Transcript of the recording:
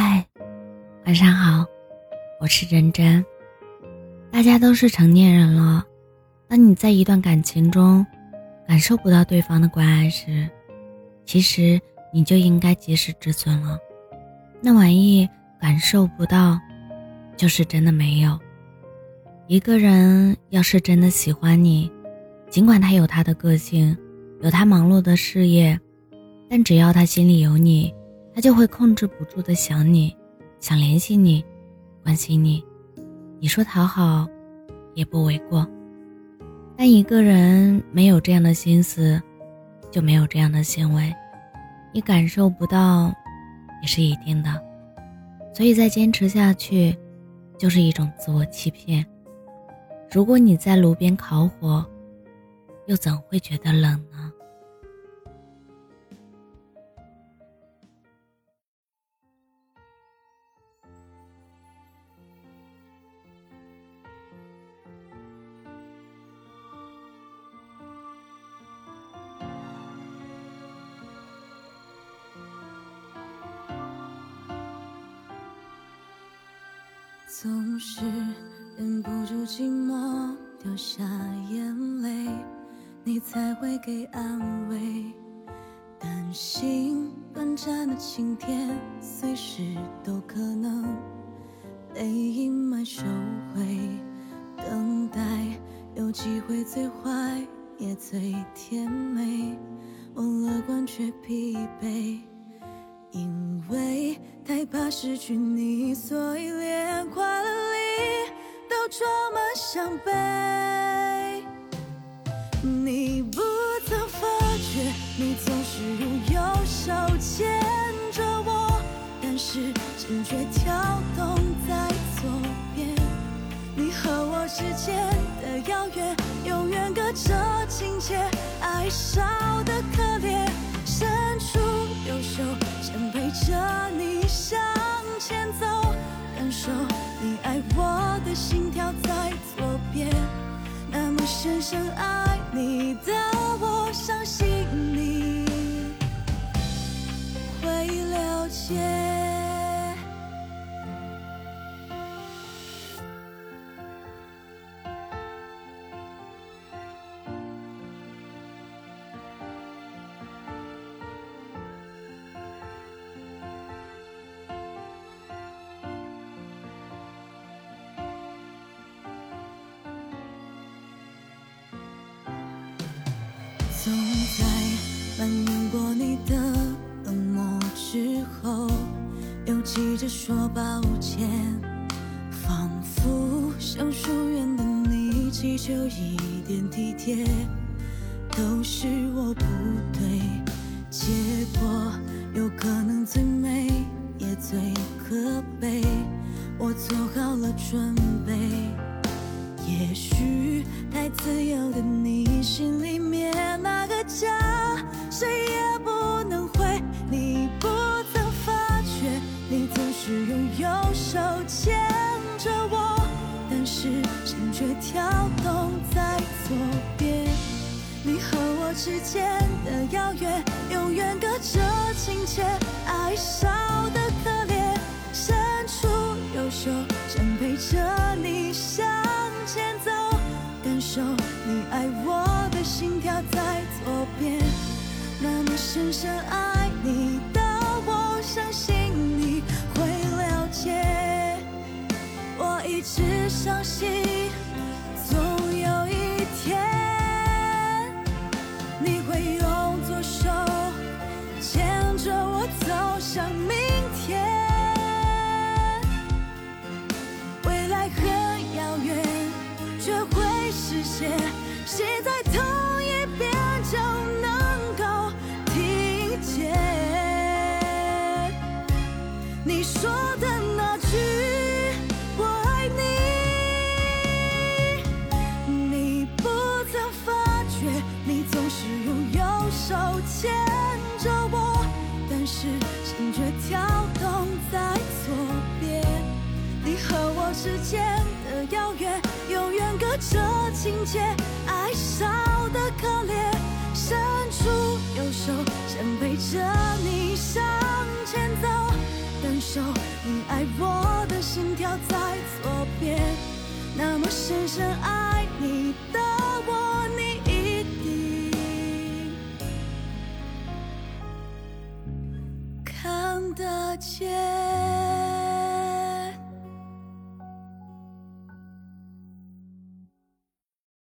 嗨，晚上好，我是真真。大家都是成年人了，当你在一段感情中感受不到对方的关爱时，其实你就应该及时止损了。那玩意感受不到，就是真的没有。一个人要是真的喜欢你，尽管他有他的个性，有他忙碌的事业，但只要他心里有你。他就会控制不住的想你，想联系你，关心你。你说讨好，也不为过。但一个人没有这样的心思，就没有这样的行为。你感受不到，也是一定的。所以再坚持下去，就是一种自我欺骗。如果你在炉边烤火，又怎会觉得冷呢？总是忍不住寂寞，掉下眼泪，你才会给安慰。担心短暂的晴天，随时都可能被阴霾收回。等待有机会，最坏也最甜美。我乐观却疲惫。害怕失去你，所以连快乐里都装满伤悲。你不曾发觉，你总是用右手牵着我，但是心却跳动在左边。你和我之间的遥远，永远隔着情节，爱少的深深爱总在埋怨过你的冷漠之后，又急着说抱歉，仿佛向疏远的你祈求一点体贴，都是我不对，结果有可能最美也最可悲，我做好了准备，也许太自由的你心里面那个。家，谁也不能回。你不曾发觉，你总是用右手牵着我，但是心却跳动在左边。你和我之间的遥远，感受你爱我的心跳在。左边，那么深深爱你的我，相信你会了解。我一直相信，说的那句？我爱你。你不曾发觉你总是用右手牵着我但是心却跳动在左边。你和我之间的遥远永远隔着亲切爱少的可怜。伸出右手想陪着你。深爱你的我，你一定看得见。